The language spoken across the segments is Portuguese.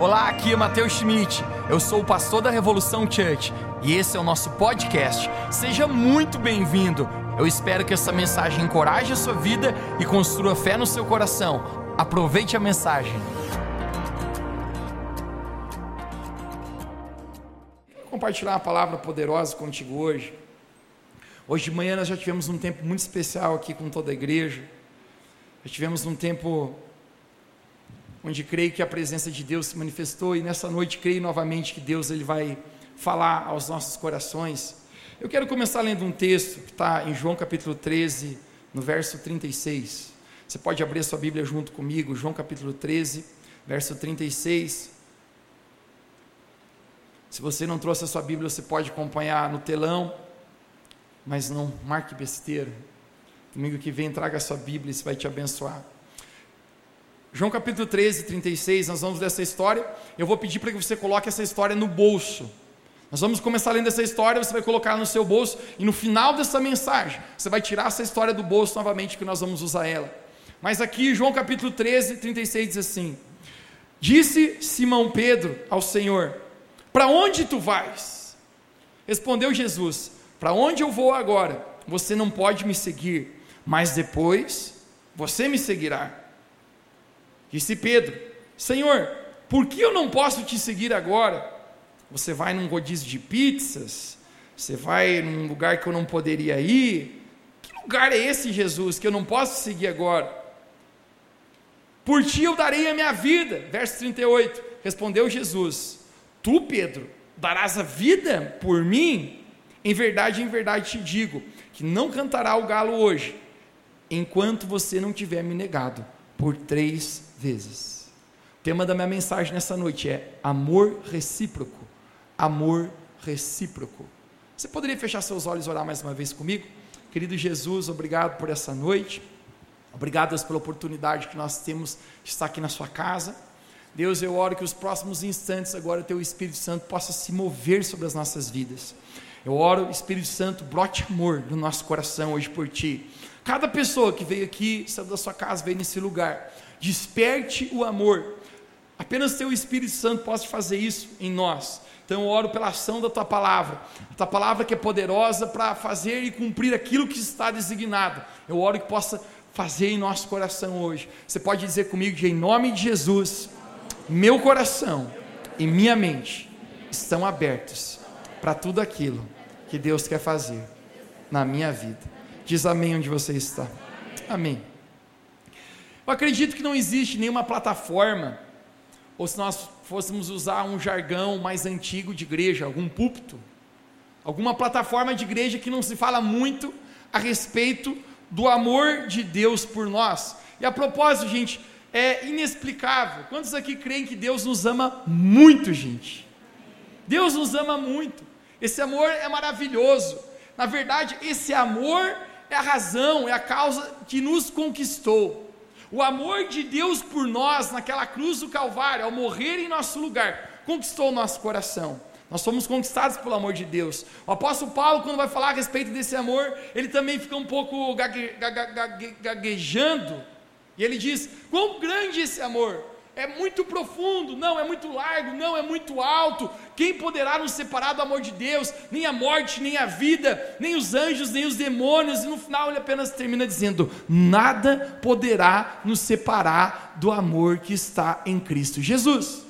Olá, aqui é Matheus Schmidt. Eu sou o pastor da Revolução Church e esse é o nosso podcast. Seja muito bem-vindo. Eu espero que essa mensagem encoraje a sua vida e construa fé no seu coração. Aproveite a mensagem. Vou compartilhar uma palavra poderosa contigo hoje. Hoje de manhã nós já tivemos um tempo muito especial aqui com toda a igreja. Já tivemos um tempo onde creio que a presença de Deus se manifestou e nessa noite creio novamente que Deus ele vai falar aos nossos corações. Eu quero começar lendo um texto que está em João capítulo 13, no verso 36. Você pode abrir sua Bíblia junto comigo, João capítulo 13, verso 36. Se você não trouxe a sua Bíblia, você pode acompanhar no telão, mas não marque besteira. Domingo que vem, traga a sua Bíblia, isso vai te abençoar. João capítulo 13, 36, nós vamos ler essa história. Eu vou pedir para que você coloque essa história no bolso. Nós vamos começar lendo essa história, você vai colocar no seu bolso, e no final dessa mensagem, você vai tirar essa história do bolso novamente, que nós vamos usar ela. Mas aqui, João capítulo 13, 36 diz assim: Disse Simão Pedro ao Senhor: Para onde tu vais? Respondeu Jesus: Para onde eu vou agora? Você não pode me seguir, mas depois você me seguirá. Disse Pedro: Senhor, por que eu não posso te seguir agora? Você vai num rodízio de pizzas? Você vai num lugar que eu não poderia ir? Que lugar é esse, Jesus, que eu não posso seguir agora? Por ti eu darei a minha vida. Verso 38. Respondeu Jesus: Tu, Pedro, darás a vida por mim? Em verdade, em verdade te digo que não cantará o galo hoje, enquanto você não tiver me negado por três vezes. O tema da minha mensagem nessa noite é amor recíproco. Amor recíproco. Você poderia fechar seus olhos e orar mais uma vez comigo? Querido Jesus, obrigado por essa noite. Obrigado pela oportunidade que nós temos de estar aqui na sua casa. Deus, eu oro que os próximos instantes agora teu Espírito Santo possa se mover sobre as nossas vidas. Eu oro, Espírito Santo, brote amor no nosso coração hoje por ti. Cada pessoa que veio aqui, saiu da sua casa, veio nesse lugar, desperte o amor. Apenas teu Espírito Santo pode fazer isso em nós. Então eu oro pela ação da tua palavra, a tua palavra que é poderosa para fazer e cumprir aquilo que está designado. Eu oro que possa fazer em nosso coração hoje. Você pode dizer comigo que em nome de Jesus, meu coração e minha mente estão abertos para tudo aquilo que Deus quer fazer na minha vida. Diz amém onde você está. Amém. Eu acredito que não existe nenhuma plataforma, ou se nós fôssemos usar um jargão mais antigo de igreja, algum púlpito, alguma plataforma de igreja que não se fala muito a respeito do amor de Deus por nós. E a propósito, gente, é inexplicável. Quantos aqui creem que Deus nos ama muito, gente? Deus nos ama muito. Esse amor é maravilhoso. Na verdade, esse amor é a razão, é a causa que nos conquistou. O amor de Deus por nós naquela cruz do Calvário, ao morrer em nosso lugar, conquistou o nosso coração. Nós somos conquistados pelo amor de Deus. O apóstolo Paulo, quando vai falar a respeito desse amor, ele também fica um pouco gague, gague, gague, gaguejando. E ele diz: Quão grande esse amor! É muito profundo, não, é muito largo, não, é muito alto. Quem poderá nos separar do amor de Deus? Nem a morte, nem a vida, nem os anjos, nem os demônios. E no final ele apenas termina dizendo: Nada poderá nos separar do amor que está em Cristo Jesus.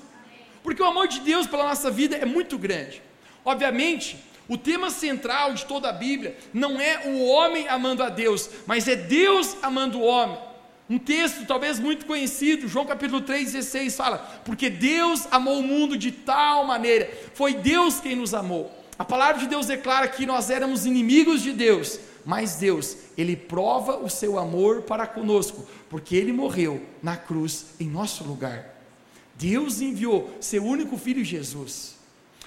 Porque o amor de Deus pela nossa vida é muito grande. Obviamente, o tema central de toda a Bíblia não é o homem amando a Deus, mas é Deus amando o homem. Um texto talvez muito conhecido, João capítulo 3,16 fala: Porque Deus amou o mundo de tal maneira, foi Deus quem nos amou. A palavra de Deus declara que nós éramos inimigos de Deus, mas Deus, Ele prova o seu amor para conosco, porque Ele morreu na cruz em nosso lugar. Deus enviou seu único filho Jesus.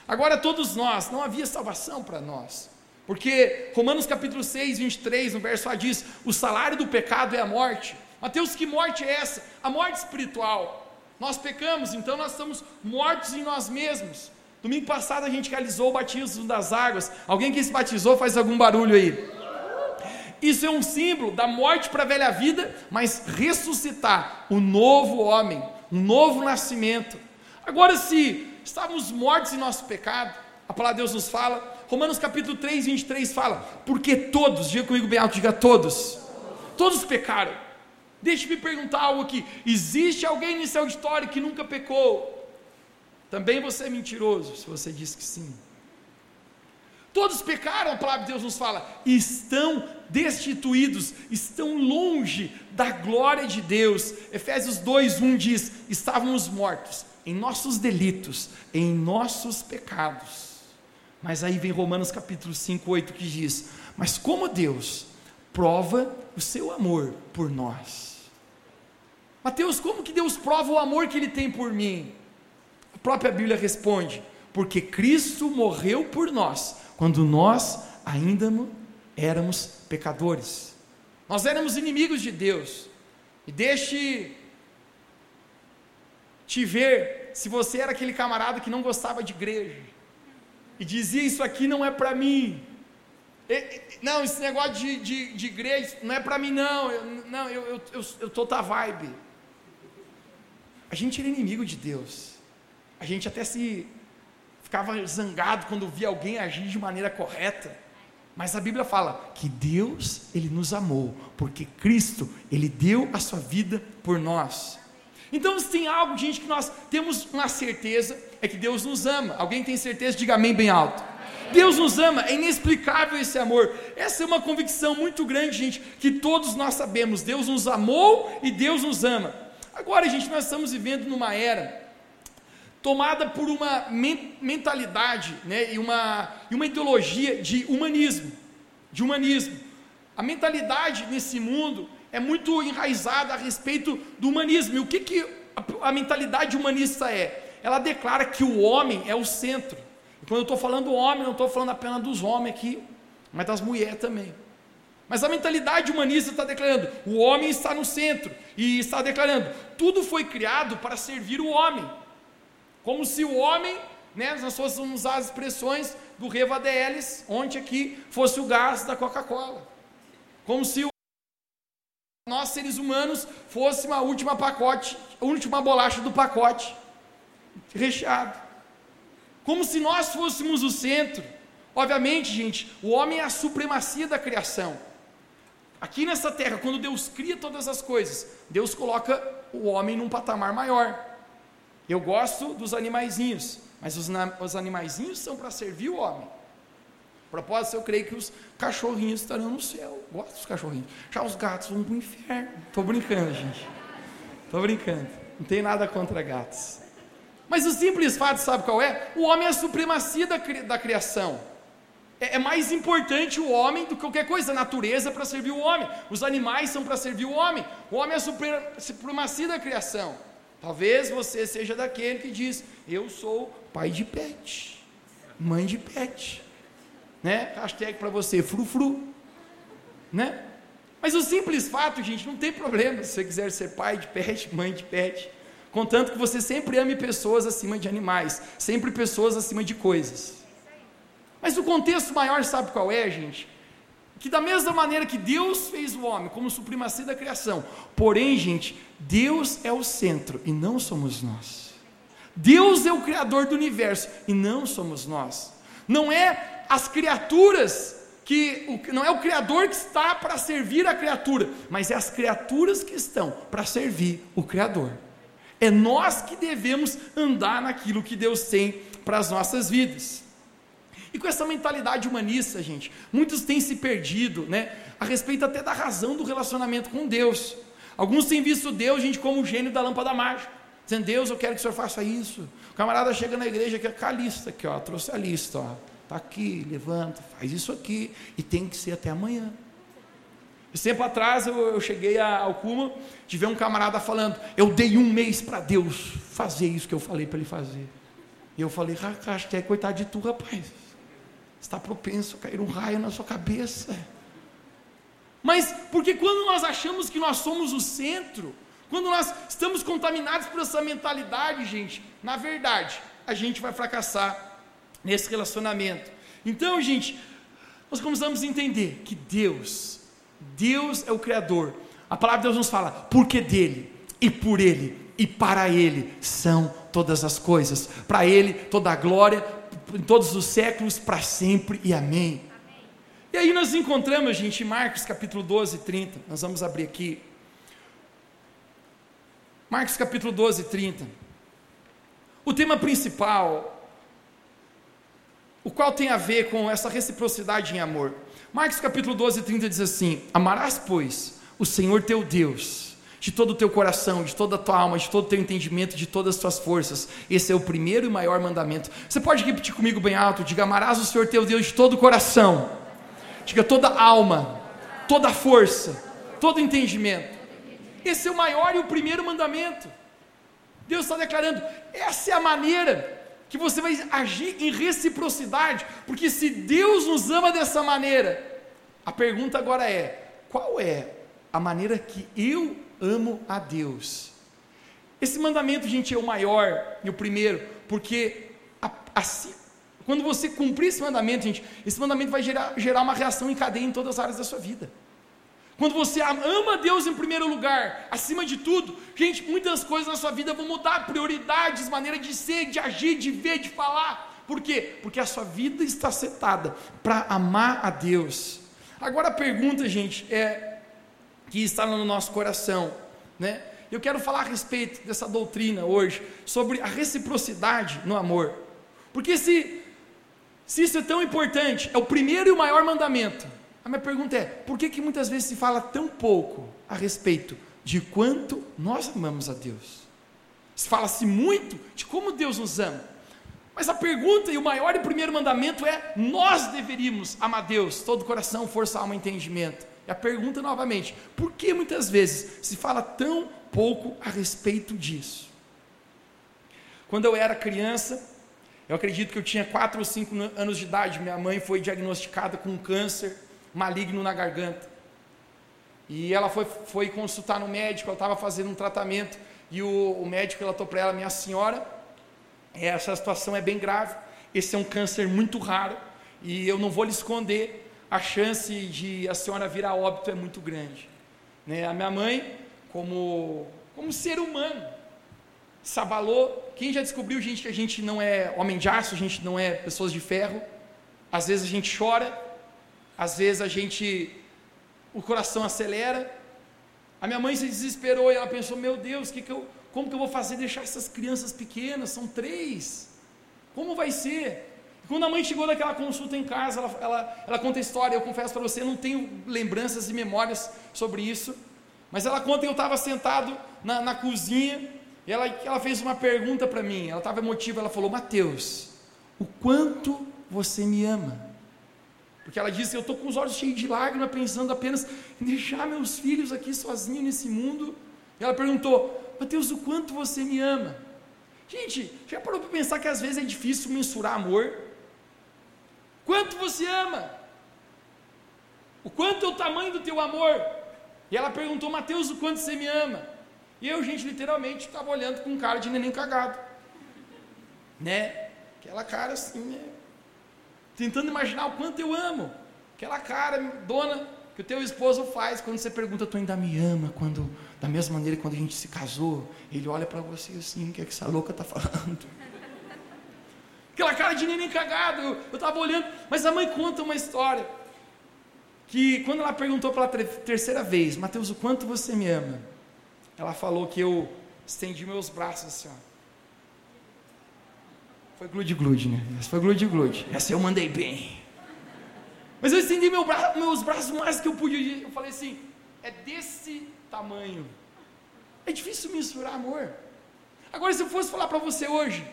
Agora, todos nós, não havia salvação para nós, porque Romanos capítulo 6, 23, no verso A diz: O salário do pecado é a morte. Mateus, que morte é essa? A morte espiritual. Nós pecamos, então nós estamos mortos em nós mesmos. Domingo passado a gente realizou o batismo das águas. Alguém que se batizou faz algum barulho aí. Isso é um símbolo da morte para a velha vida, mas ressuscitar o novo homem, um novo nascimento. Agora, se estávamos mortos em nosso pecado, a palavra de Deus nos fala, Romanos capítulo 3, 23 fala, porque todos, diga comigo bem alto, diga todos, todos pecaram. Deixe-me perguntar algo aqui: existe alguém nesse auditório que nunca pecou? Também você é mentiroso se você diz que sim. Todos pecaram, a palavra de Deus nos fala, e estão destituídos, estão longe da glória de Deus. Efésios 2:1 diz: "Estávamos mortos em nossos delitos, em nossos pecados". Mas aí vem Romanos capítulo 5:8 que diz: "Mas como Deus prova o seu amor por nós". Mateus, como que Deus prova o amor que ele tem por mim? A própria Bíblia responde: porque Cristo morreu por nós quando nós ainda éramos pecadores. Nós éramos inimigos de Deus. E deixe te ver se você era aquele camarada que não gostava de igreja e dizia: Isso aqui não é para mim. não, esse negócio de, de, de, igreja não é para mim, não. Eu, não, eu, eu, eu, eu tô da vibe. A gente era inimigo de Deus. A gente até se ficava zangado quando via alguém agir de maneira correta. Mas a Bíblia fala que Deus, ele nos amou, porque Cristo, ele deu a sua vida por nós. Então, se tem algo, gente, que nós temos uma certeza, é que Deus nos ama. Alguém tem certeza? Diga amém bem alto. Deus nos ama, é inexplicável esse amor. Essa é uma convicção muito grande, gente, que todos nós sabemos. Deus nos amou e Deus nos ama. Agora, gente, nós estamos vivendo numa era tomada por uma mentalidade né, e, uma, e uma ideologia de humanismo. De humanismo. A mentalidade nesse mundo é muito enraizada a respeito do humanismo. E o que, que a, a mentalidade humanista é? Ela declara que o homem é o centro. E quando eu estou falando homem, não estou falando apenas dos homens aqui, mas das mulheres também. Mas a mentalidade humanista está declarando: o homem está no centro, e está declarando: tudo foi criado para servir o homem. Como se o homem, né, nós fôssemos usar as expressões do Reva Delis, ontem aqui, fosse o gás da Coca-Cola. Como se o nós seres humanos fosse uma última pacote, a última bolacha do pacote recheado. Como se nós fôssemos o centro. Obviamente, gente, o homem é a supremacia da criação. Aqui nessa terra, quando Deus cria todas as coisas, Deus coloca o homem num patamar maior. Eu gosto dos animaizinhos, mas os, os animaizinhos são para servir o homem. Propósito, eu creio que os cachorrinhos estarão no céu. Gosto dos cachorrinhos. Já os gatos vão para o inferno. Estou brincando, gente. Estou brincando. Não tem nada contra gatos. Mas o simples fato, sabe qual é? O homem é a supremacia da, da criação. É, é mais importante o homem do que qualquer coisa. A natureza é para servir o homem. Os animais são para servir o homem. O homem é a supremacia da criação. Talvez você seja daquele que diz: Eu sou pai de pet, mãe de pet. Né? Hashtag para você, frufru. Né? Mas o simples fato, gente, não tem problema se você quiser ser pai de pet, mãe de pet. Contanto que você sempre ame pessoas acima de animais, sempre pessoas acima de coisas. Mas o contexto maior, sabe qual é, gente? que da mesma maneira que Deus fez o homem como supremacia da criação, porém, gente, Deus é o centro e não somos nós. Deus é o criador do universo e não somos nós. Não é as criaturas que não é o criador que está para servir a criatura, mas é as criaturas que estão para servir o criador. É nós que devemos andar naquilo que Deus tem para as nossas vidas. E com essa mentalidade humanista, gente, muitos têm se perdido, né, a respeito até da razão do relacionamento com Deus. Alguns têm visto Deus, gente, como o gênio da lâmpada mágica. Dizendo, Deus, eu quero que o senhor faça isso. O camarada chega na igreja, quer com a lista aqui, ó, trouxe a lista, ó. Está aqui, levanta, faz isso aqui. E tem que ser até amanhã. Esse tempo atrás eu, eu cheguei ao Cuma ver um camarada falando, eu dei um mês para Deus fazer isso que eu falei para ele fazer. E eu falei, acho que é coitado de tu, rapaz está propenso a cair um raio na sua cabeça. Mas porque quando nós achamos que nós somos o centro, quando nós estamos contaminados por essa mentalidade, gente, na verdade, a gente vai fracassar nesse relacionamento. Então, gente, nós começamos a entender que Deus, Deus é o Criador. A palavra de Deus nos fala, porque dele e por ele e para Ele são todas as coisas, para Ele toda a glória, em todos os séculos, para sempre e amém. E aí nós encontramos, gente, em Marcos capítulo 12, 30, nós vamos abrir aqui. Marcos capítulo 12, 30. O tema principal, o qual tem a ver com essa reciprocidade em amor. Marcos capítulo 12, 30 diz assim: Amarás, pois, o Senhor teu Deus, de todo o teu coração, de toda a tua alma, de todo o teu entendimento, de todas as tuas forças. Esse é o primeiro e maior mandamento. Você pode repetir comigo bem alto? Diga: Amarás o Senhor teu Deus de todo o coração, diga toda a alma, toda a força, todo o entendimento. Esse é o maior e o primeiro mandamento. Deus está declarando: essa é a maneira que você vai agir em reciprocidade, porque se Deus nos ama dessa maneira, a pergunta agora é: qual é a maneira que eu amo a Deus? Esse mandamento, gente, é o maior e o primeiro, porque assim, quando você cumprir esse mandamento, gente, esse mandamento vai gerar, gerar uma reação em cadeia em todas as áreas da sua vida. Quando você ama Deus em primeiro lugar, acima de tudo, gente, muitas coisas na sua vida vão mudar, prioridades, maneira de ser, de agir, de ver, de falar. Por quê? Porque a sua vida está setada para amar a Deus. Agora a pergunta, gente, é que está no nosso coração, né? Eu quero falar a respeito dessa doutrina hoje sobre a reciprocidade no amor. Porque se se isso é tão importante, é o primeiro e o maior mandamento. A minha pergunta é: por que, que muitas vezes se fala tão pouco a respeito de quanto nós amamos a Deus? Se fala-se muito de como Deus nos ama. Mas a pergunta e o maior e primeiro mandamento é: nós deveríamos amar Deus, todo coração, força, alma e entendimento. E a pergunta novamente: por que muitas vezes se fala tão pouco a respeito disso? Quando eu era criança, eu acredito que eu tinha 4 ou 5 anos de idade, minha mãe foi diagnosticada com câncer maligno na garganta. E ela foi, foi consultar no médico, ela estava fazendo um tratamento, e o, o médico relatou para ela, minha senhora, essa situação é bem grave, esse é um câncer muito raro, e eu não vou lhe esconder, a chance de a senhora vir a óbito é muito grande. Né? A minha mãe, como, como ser humano, se abalou. Quem já descobriu, gente, que a gente não é homem de aço, a gente não é pessoas de ferro. Às vezes a gente chora, às vezes a gente, o coração acelera. A minha mãe se desesperou e ela pensou: Meu Deus, que que eu, como que eu vou fazer deixar essas crianças pequenas? São três. Como vai ser? Quando a mãe chegou daquela consulta em casa, ela, ela, ela conta a história. Eu confesso para você, não tenho lembranças e memórias sobre isso. Mas ela conta que eu estava sentado na, na cozinha e ela, ela fez uma pergunta para mim. Ela estava emotiva. Ela falou: Mateus, o quanto você me ama? Porque ela disse: Eu estou com os olhos cheios de lágrimas, pensando apenas em deixar meus filhos aqui sozinhos nesse mundo. E ela perguntou: Mateus, o quanto você me ama? Gente, já parou para pensar que às vezes é difícil mensurar amor? Quanto você ama? O quanto é o tamanho do teu amor? E ela perguntou: Mateus, o quanto você me ama? E eu, gente, literalmente estava olhando com cara de neném cagado. Né? Aquela cara assim, né? tentando imaginar o quanto eu amo. Aquela cara dona que o teu esposo faz quando você pergunta, tu ainda me ama, quando, da mesma maneira quando a gente se casou, ele olha para você assim, o que é que essa louca está falando? Aquela cara de neném cagado, eu estava olhando, mas a mãe conta uma história, que quando ela perguntou pela terceira vez, Mateus, o quanto você me ama? Ela falou que eu estendi meus braços assim, ó, foi glude-glude, né? Essa foi glude-glude. Essa eu mandei bem. Mas eu estendi meu bra meus braços mais que eu podia. Eu falei assim: é desse tamanho. É difícil mensurar amor. Agora, se eu fosse falar para você hoje,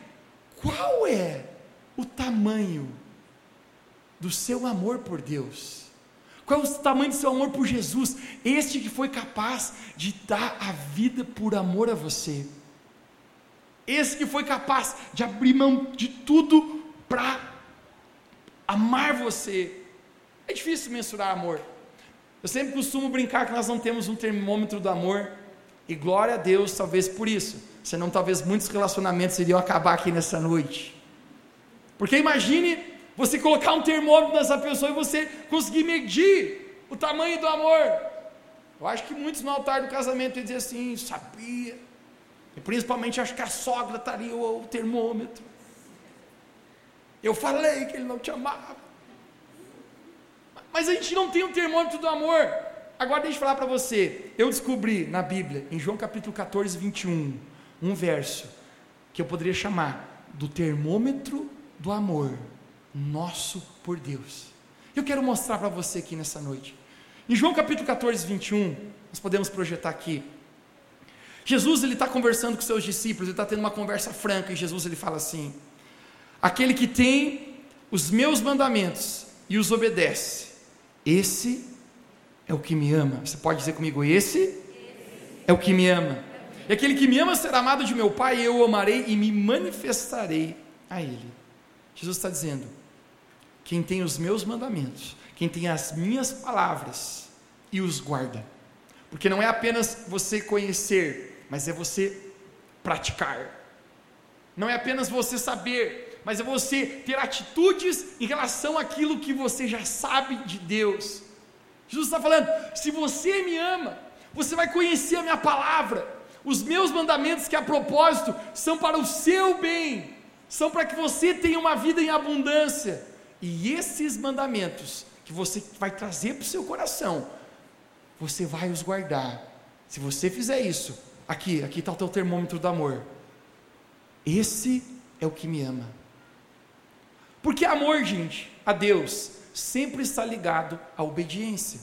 qual é o tamanho do seu amor por Deus? Qual é o tamanho do seu amor por Jesus? Este que foi capaz de dar a vida por amor a você. Esse que foi capaz de abrir mão de tudo para amar você. É difícil mensurar amor. Eu sempre costumo brincar que nós não temos um termômetro do amor. E glória a Deus, talvez por isso. Senão, talvez muitos relacionamentos iriam acabar aqui nessa noite. Porque imagine você colocar um termômetro nessa pessoa e você conseguir medir o tamanho do amor. Eu acho que muitos no altar do casamento iam dizer assim: sabia E principalmente acho que a sogra estaria o, o termômetro. Eu falei que ele não te amava. Mas a gente não tem um termômetro do amor. Agora deixa eu falar para você. Eu descobri na Bíblia, em João capítulo 14, 21, um verso que eu poderia chamar do termômetro do amor nosso por Deus. Eu quero mostrar para você aqui nessa noite. Em João capítulo 14, 21, nós podemos projetar aqui. Jesus ele está conversando com seus discípulos, ele está tendo uma conversa franca, e Jesus ele fala assim: Aquele que tem os meus mandamentos e os obedece, esse é o que me ama. Você pode dizer comigo, esse é o que me ama. E aquele que me ama será amado de meu Pai, e eu o amarei e me manifestarei a Ele. Jesus está dizendo: quem tem os meus mandamentos, quem tem as minhas palavras e os guarda, porque não é apenas você conhecer, mas é você praticar. Não é apenas você saber, mas é você ter atitudes em relação àquilo que você já sabe de Deus. Jesus está falando: se você me ama, você vai conhecer a minha palavra, os meus mandamentos, que a propósito são para o seu bem, são para que você tenha uma vida em abundância. E esses mandamentos que você vai trazer para o seu coração, você vai os guardar. Se você fizer isso, aqui, aqui está o teu termômetro do amor. Esse é o que me ama. Porque amor, gente, a Deus, sempre está ligado à obediência.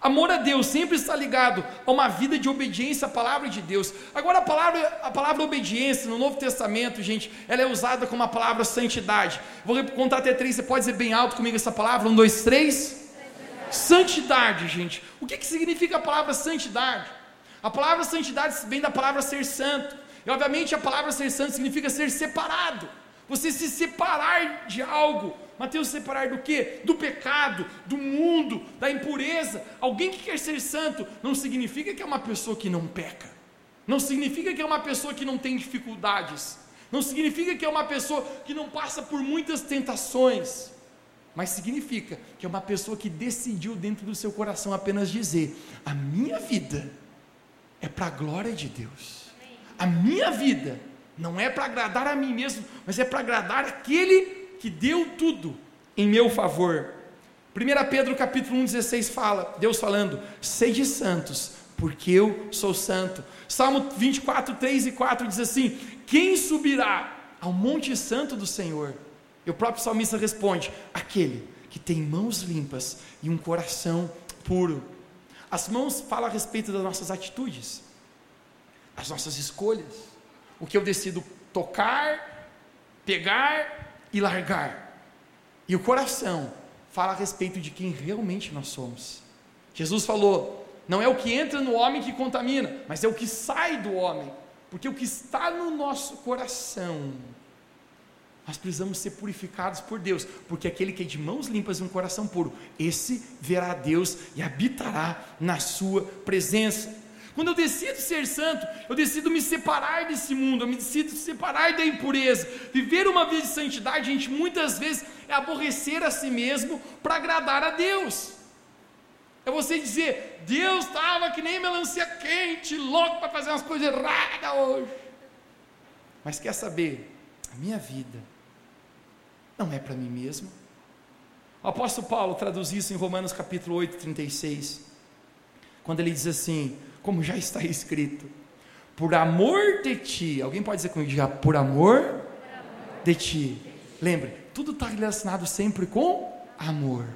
Amor a Deus sempre está ligado a uma vida de obediência à palavra de Deus. Agora, a palavra, a palavra obediência no Novo Testamento, gente, ela é usada como a palavra santidade. Vou contar até três, você pode dizer bem alto comigo essa palavra? Um, dois, três. Santidade, gente. O que, que significa a palavra santidade? A palavra santidade vem da palavra ser santo. E obviamente a palavra ser santo significa ser separado. Você se separar de algo Mateus separar do que? Do pecado, do mundo, da impureza. Alguém que quer ser santo não significa que é uma pessoa que não peca. Não significa que é uma pessoa que não tem dificuldades. Não significa que é uma pessoa que não passa por muitas tentações. Mas significa que é uma pessoa que decidiu dentro do seu coração apenas dizer: a minha vida é para a glória de Deus. A minha vida não é para agradar a mim mesmo, mas é para agradar aquele que deu tudo em meu favor. 1 Pedro capítulo 1,16 fala, Deus falando, sede santos, porque eu sou santo. Salmo 24, 3 e 4 diz assim: Quem subirá ao monte santo do Senhor? E o próprio salmista responde: Aquele que tem mãos limpas e um coração puro. As mãos falam a respeito das nossas atitudes, as nossas escolhas, o que eu decido tocar, pegar e largar. E o coração fala a respeito de quem realmente nós somos. Jesus falou: não é o que entra no homem que contamina, mas é o que sai do homem, porque o que está no nosso coração, nós precisamos ser purificados por Deus, porque aquele que é de mãos limpas e um coração puro, esse verá Deus e habitará na sua presença. Quando eu decido ser santo, eu decido me separar desse mundo, eu me decido separar da impureza. Viver uma vida de santidade, gente, muitas vezes é aborrecer a si mesmo para agradar a Deus. É você dizer, Deus estava que nem melancia quente, louco para fazer umas coisas erradas hoje. Mas quer saber? A minha vida não é para mim mesmo. O apóstolo Paulo traduz isso em Romanos capítulo 8, 36, quando ele diz assim: como já está escrito. Por amor de ti, alguém pode dizer comigo já, por amor de ti. Lembre, tudo está relacionado sempre com amor.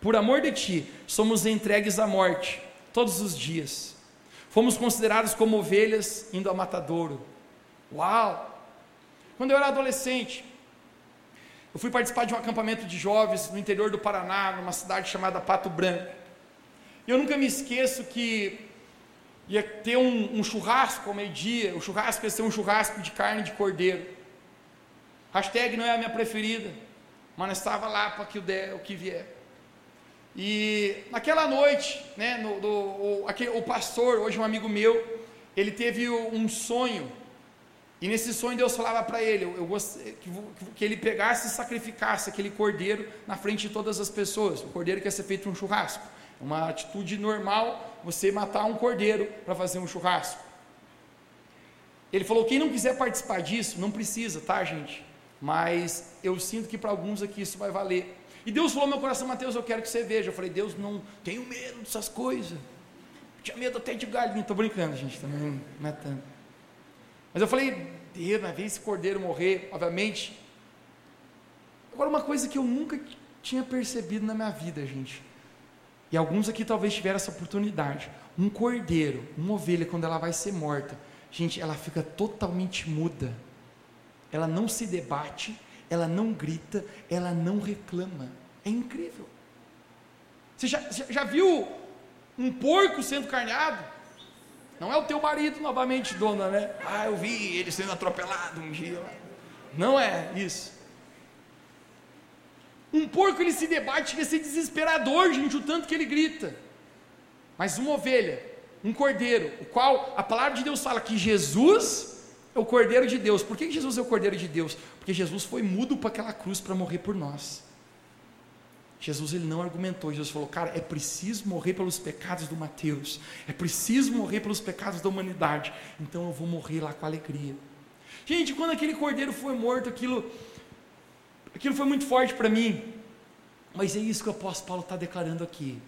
Por amor de ti, somos entregues à morte todos os dias. Fomos considerados como ovelhas indo ao matadouro. Uau! Quando eu era adolescente, eu fui participar de um acampamento de jovens no interior do Paraná, numa cidade chamada Pato Branco. E eu nunca me esqueço que ia ter um, um churrasco ao meio-dia, o churrasco ia ser um churrasco de carne de cordeiro. Hashtag não é a minha preferida, mas estava lá para que o, der, o que vier. E naquela noite, né, no, do, o, aquele, o pastor, hoje um amigo meu, ele teve um sonho, e nesse sonho Deus falava para ele, eu, eu que, que, ele pegasse e sacrificasse aquele cordeiro na frente de todas as pessoas, o cordeiro que ia ser feito um churrasco. Uma atitude normal, você matar um cordeiro para fazer um churrasco. Ele falou: quem não quiser participar disso, não precisa, tá, gente? Mas eu sinto que para alguns aqui isso vai valer. E Deus falou no meu coração, Mateus, eu quero que você veja. Eu falei, Deus, não tenho medo dessas coisas. Eu tinha medo até de galinha. Estou brincando, gente, também não é tanto. Mas eu falei, Deus, mas vem esse cordeiro morrer, obviamente. Agora, uma coisa que eu nunca tinha percebido na minha vida, gente. E alguns aqui talvez tiveram essa oportunidade. Um cordeiro, uma ovelha, quando ela vai ser morta, gente, ela fica totalmente muda. Ela não se debate, ela não grita, ela não reclama. É incrível. Você já, já viu um porco sendo carneado? Não é o teu marido novamente, dona, né? Ah, eu vi ele sendo atropelado um dia. Não é isso. Um porco ele se debate, chega a ser desesperador, gente, o tanto que ele grita. Mas uma ovelha, um cordeiro, o qual a palavra de Deus fala que Jesus é o Cordeiro de Deus. Por que Jesus é o Cordeiro de Deus? Porque Jesus foi mudo para aquela cruz para morrer por nós. Jesus ele não argumentou, Jesus falou: "Cara, é preciso morrer pelos pecados do Mateus. É preciso morrer pelos pecados da humanidade. Então eu vou morrer lá com alegria." Gente, quando aquele cordeiro foi morto, aquilo aquilo foi muito forte para mim. Mas é isso que o apóstolo Paulo está declarando aqui.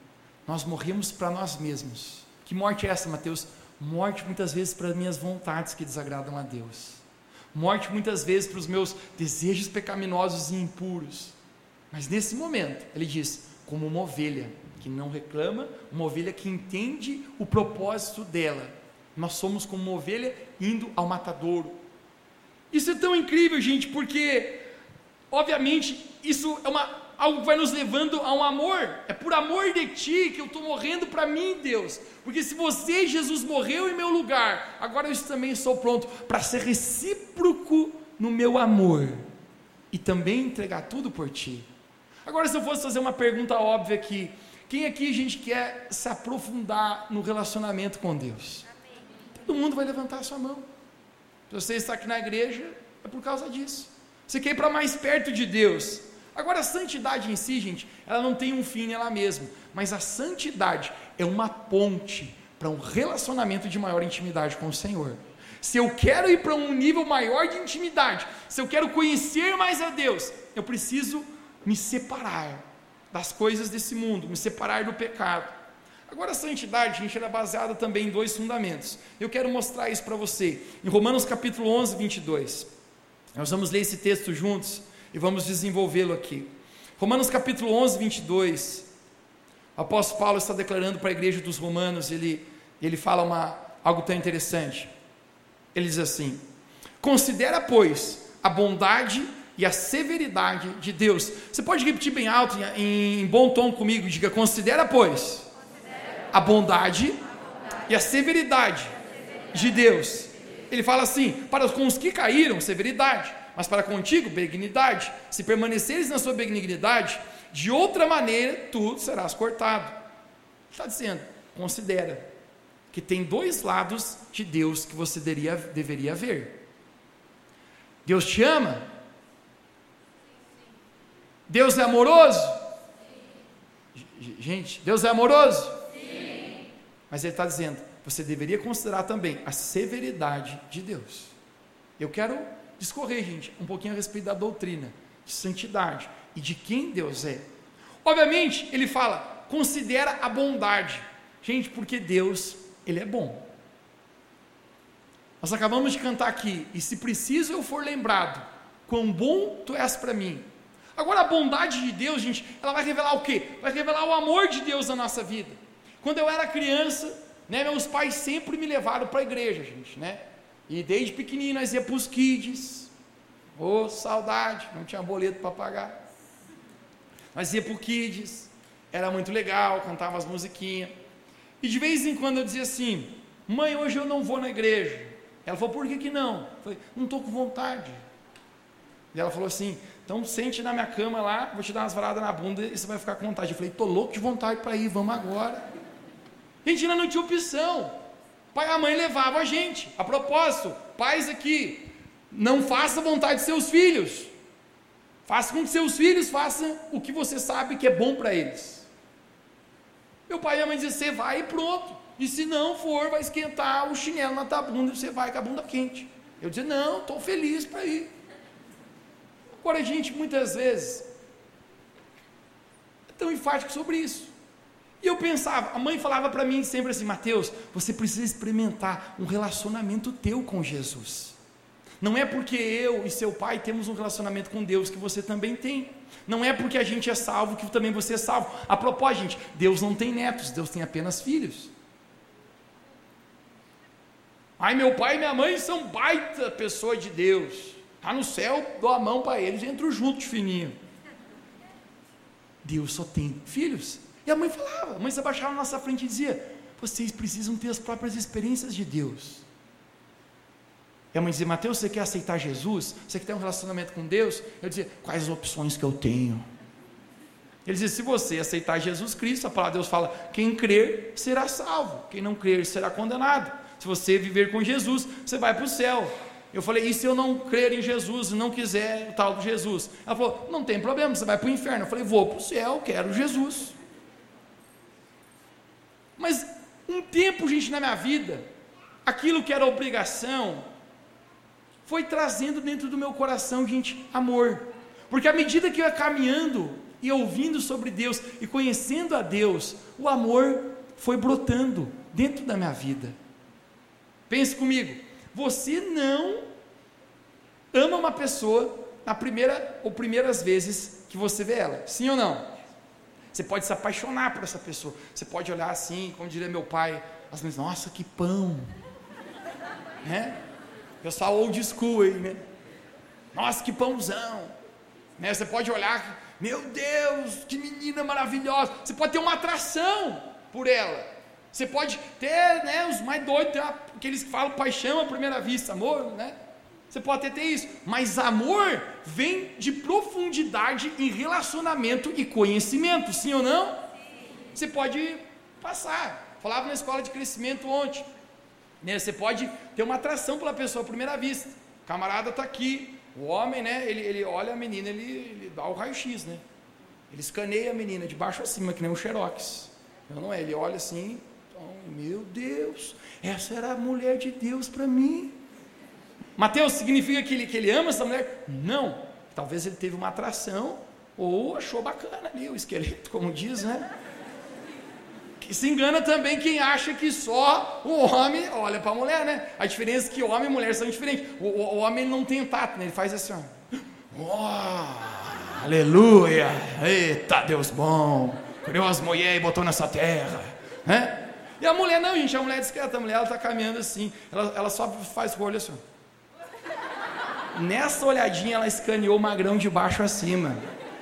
Nós morremos para nós mesmos. Que morte é essa, Mateus? Morte muitas vezes para minhas vontades que desagradam a Deus. Morte muitas vezes para os meus desejos pecaminosos e impuros. Mas nesse momento, ele diz: como uma ovelha que não reclama, uma ovelha que entende o propósito dela. Nós somos como uma ovelha indo ao matadouro. Isso é tão incrível, gente, porque, obviamente, isso é uma algo que vai nos levando a um amor. É por amor de ti que eu estou morrendo para mim, Deus. Porque se você, Jesus, morreu em meu lugar, agora eu também estou pronto para ser recíproco no meu amor e também entregar tudo por ti. Agora, se eu fosse fazer uma pergunta óbvia aqui, quem aqui, gente, quer se aprofundar no relacionamento com Deus? Todo mundo vai levantar a sua mão. Se você está aqui na igreja, é por causa disso. Você quer ir para mais perto de Deus. Agora, a santidade em si, gente, ela não tem um fim nela mesma, mas a santidade é uma ponte para um relacionamento de maior intimidade com o Senhor. Se eu quero ir para um nível maior de intimidade, se eu quero conhecer mais a Deus, eu preciso me separar das coisas desse mundo, me separar do pecado. Agora, a santidade, gente, ela é baseada também em dois fundamentos. Eu quero mostrar isso para você. Em Romanos capítulo 11, 22. Nós vamos ler esse texto juntos e vamos desenvolvê-lo aqui. Romanos capítulo 11, 22. O apóstolo Paulo está declarando para a igreja dos romanos, ele, ele fala uma, algo tão interessante. Ele diz assim: Considera, pois, a bondade e a severidade de Deus. Você pode repetir bem alto, em, em bom tom comigo, diga: Considera, pois, a bondade e a severidade de Deus. Ele fala assim: Para com os que caíram, severidade mas para contigo, benignidade. Se permaneceres na sua benignidade, de outra maneira tu serás cortado. Está dizendo, considera que tem dois lados de Deus que você deveria, deveria ver. Deus te ama? Deus é amoroso? Gente, Deus é amoroso? Mas Ele está dizendo, você deveria considerar também a severidade de Deus. Eu quero discorrer, gente, um pouquinho a respeito da doutrina, de santidade e de quem Deus é. Obviamente, ele fala, considera a bondade. Gente, porque Deus, ele é bom. Nós acabamos de cantar aqui, e se preciso eu for lembrado, quão bom tu és para mim. Agora a bondade de Deus, gente, ela vai revelar o quê? Vai revelar o amor de Deus na nossa vida. Quando eu era criança, né, meus pais sempre me levaram para a igreja, gente, né? E desde pequenininho nós ia para os kids. Ô, oh, saudade, não tinha boleto para pagar. Nós ia para o kids, era muito legal, cantava as musiquinhas. E de vez em quando eu dizia assim: Mãe, hoje eu não vou na igreja. Ela falou: Por que, que não? Eu falei: Não estou com vontade. E ela falou assim: Então sente na minha cama lá, vou te dar umas varadas na bunda e você vai ficar com vontade. Eu falei: Estou louco de vontade para ir, vamos agora. A gente ainda não tinha opção. Pai a mãe levavam a gente. A propósito, pais aqui, não faça a vontade de seus filhos. Faça com que seus filhos façam o que você sabe que é bom para eles. Meu pai e a mãe diziam, você vai e pronto. e se não for, vai esquentar o chinelo na tua bunda e você vai com a bunda quente. Eu dizia, não, estou feliz para ir. Agora, a gente, muitas vezes, é tão enfático sobre isso. E eu pensava, a mãe falava para mim sempre assim: Mateus, você precisa experimentar um relacionamento teu com Jesus. Não é porque eu e seu pai temos um relacionamento com Deus que você também tem. Não é porque a gente é salvo que também você é salvo. A propósito, gente, Deus não tem netos, Deus tem apenas filhos. Ai, meu pai e minha mãe são baita pessoa de Deus. Está no céu, dou a mão para eles entro junto de fininho. Deus só tem filhos. E a mãe falava, a mãe se abaixava na nossa frente e dizia: vocês precisam ter as próprias experiências de Deus. E a mãe dizia: Mateus, você quer aceitar Jesus? Você quer ter um relacionamento com Deus? Eu dizia: quais opções que eu tenho? Ele dizia: se você aceitar Jesus Cristo, a palavra de Deus fala: quem crer será salvo, quem não crer será condenado. Se você viver com Jesus, você vai para o céu. Eu falei: e se eu não crer em Jesus e não quiser o tal de Jesus? Ela falou: não tem problema, você vai para o inferno. Eu falei: vou para o céu, quero Jesus. Mas um tempo, gente, na minha vida, aquilo que era obrigação, foi trazendo dentro do meu coração, gente, amor. Porque à medida que eu ia caminhando e ouvindo sobre Deus e conhecendo a Deus, o amor foi brotando dentro da minha vida. Pense comigo, você não ama uma pessoa na primeira ou primeiras vezes que você vê ela, sim ou não? Você pode se apaixonar por essa pessoa. Você pode olhar assim, como diria meu pai, as vezes, nossa, que pão. Né? Pessoal old school aí, né? Nossa, que pãozão. Né? Você pode olhar, meu Deus, que menina maravilhosa. Você pode ter uma atração por ela. Você pode ter, né, os mais doidos, aqueles que falam paixão à primeira vista, amor, né? Você pode até ter isso, mas amor vem de profundidade em relacionamento e conhecimento, sim ou não? Você pode passar. Falava na escola de crescimento ontem. Né? Você pode ter uma atração pela pessoa à primeira vista. O camarada está aqui, o homem, né? Ele, ele olha a menina, ele, ele dá o raio-x, né? Ele escaneia a menina de baixo a cima, que nem um xerox. Não, não é? Ele olha assim, oh, meu Deus, essa era a mulher de Deus para mim. Mateus, significa que ele, que ele ama essa mulher? Não. Talvez ele teve uma atração ou achou bacana ali o esqueleto, como diz, né? Que se engana também quem acha que só o homem olha para a mulher, né? A diferença é que homem e mulher são diferentes. O, o, o homem não tem tato, né? Ele faz assim, ó. Oh, aleluia! Eita, Deus bom! Criou as mulheres e botou nessa terra, né? E a mulher não, gente, a mulher é discreta, a mulher ela está caminhando assim, ela, ela só faz o olho assim. Nessa olhadinha ela escaneou o magrão de baixo a cima.